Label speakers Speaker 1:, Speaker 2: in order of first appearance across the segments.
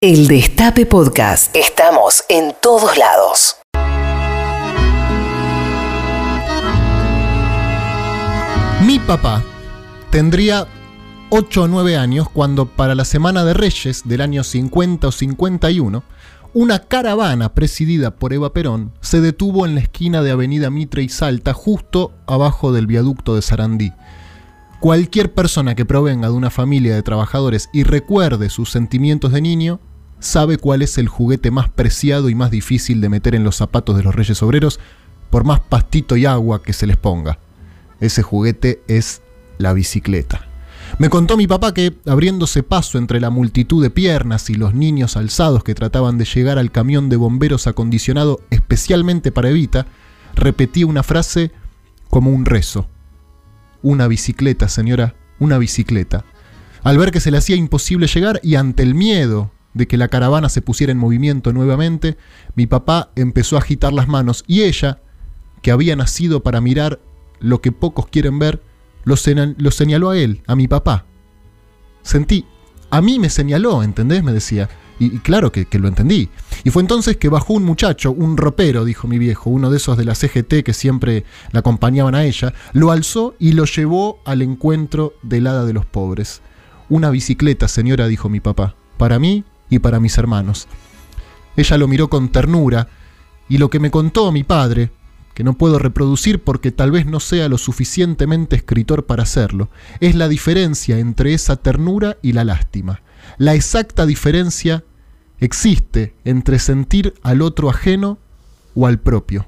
Speaker 1: El Destape Podcast. Estamos en todos lados.
Speaker 2: Mi papá tendría 8 o 9 años cuando para la Semana de Reyes del año 50 o 51, una caravana presidida por Eva Perón se detuvo en la esquina de Avenida Mitre y Salta justo abajo del viaducto de Sarandí. Cualquier persona que provenga de una familia de trabajadores y recuerde sus sentimientos de niño, sabe cuál es el juguete más preciado y más difícil de meter en los zapatos de los reyes obreros, por más pastito y agua que se les ponga. Ese juguete es la bicicleta. Me contó mi papá que, abriéndose paso entre la multitud de piernas y los niños alzados que trataban de llegar al camión de bomberos acondicionado especialmente para Evita, repetía una frase como un rezo. Una bicicleta, señora, una bicicleta. Al ver que se le hacía imposible llegar y ante el miedo de que la caravana se pusiera en movimiento nuevamente, mi papá empezó a agitar las manos y ella, que había nacido para mirar lo que pocos quieren ver, lo, señaló a él, a mi papá. Sentí, a mí me señaló, ¿entendés? Me decía. Y, claro que, que, lo entendí. Y fue entonces que bajó un muchacho, un ropero, dijo mi viejo, uno de esos de la CGT que siempre la acompañaban a ella, lo alzó y lo llevó al encuentro del hada de los pobres. Una bicicleta, señora, dijo mi papá. Para mí y para mis hermanos. Ella lo miró con ternura y lo que me contó mi padre, que no puedo reproducir porque tal vez no sea lo suficientemente escritor para hacerlo, es la diferencia entre esa ternura y la lástima. La exacta diferencia existe entre sentir al otro ajeno o al propio.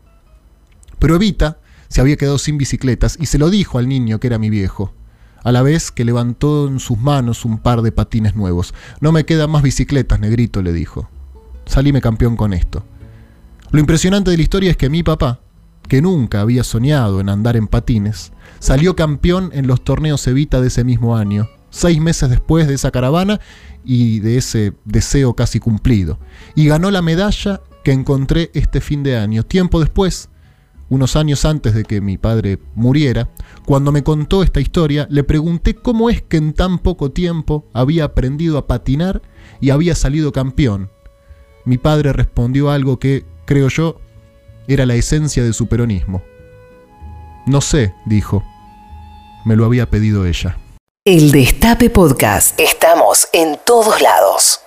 Speaker 2: Pero Evita se había quedado sin bicicletas y se lo dijo al niño que era mi viejo, a la vez que levantó en sus manos un par de patines nuevos. No me quedan más bicicletas, negrito, le dijo. Salíme campeón con esto. Lo impresionante de la historia es que mi papá, que nunca había soñado en andar en patines, salió campeón en los torneos Evita de ese mismo año, seis meses después de esa caravana y de ese deseo casi cumplido. Y ganó la medalla que encontré este fin de año. Tiempo después, unos años antes de que mi padre muriera, cuando me contó esta historia, le pregunté cómo es que en tan poco tiempo había aprendido a patinar y había salido campeón. Mi padre respondió algo que, creo yo, era la esencia de su peronismo. No sé, dijo. Me lo había pedido ella.
Speaker 1: El Destape Podcast. Estamos en todos lados.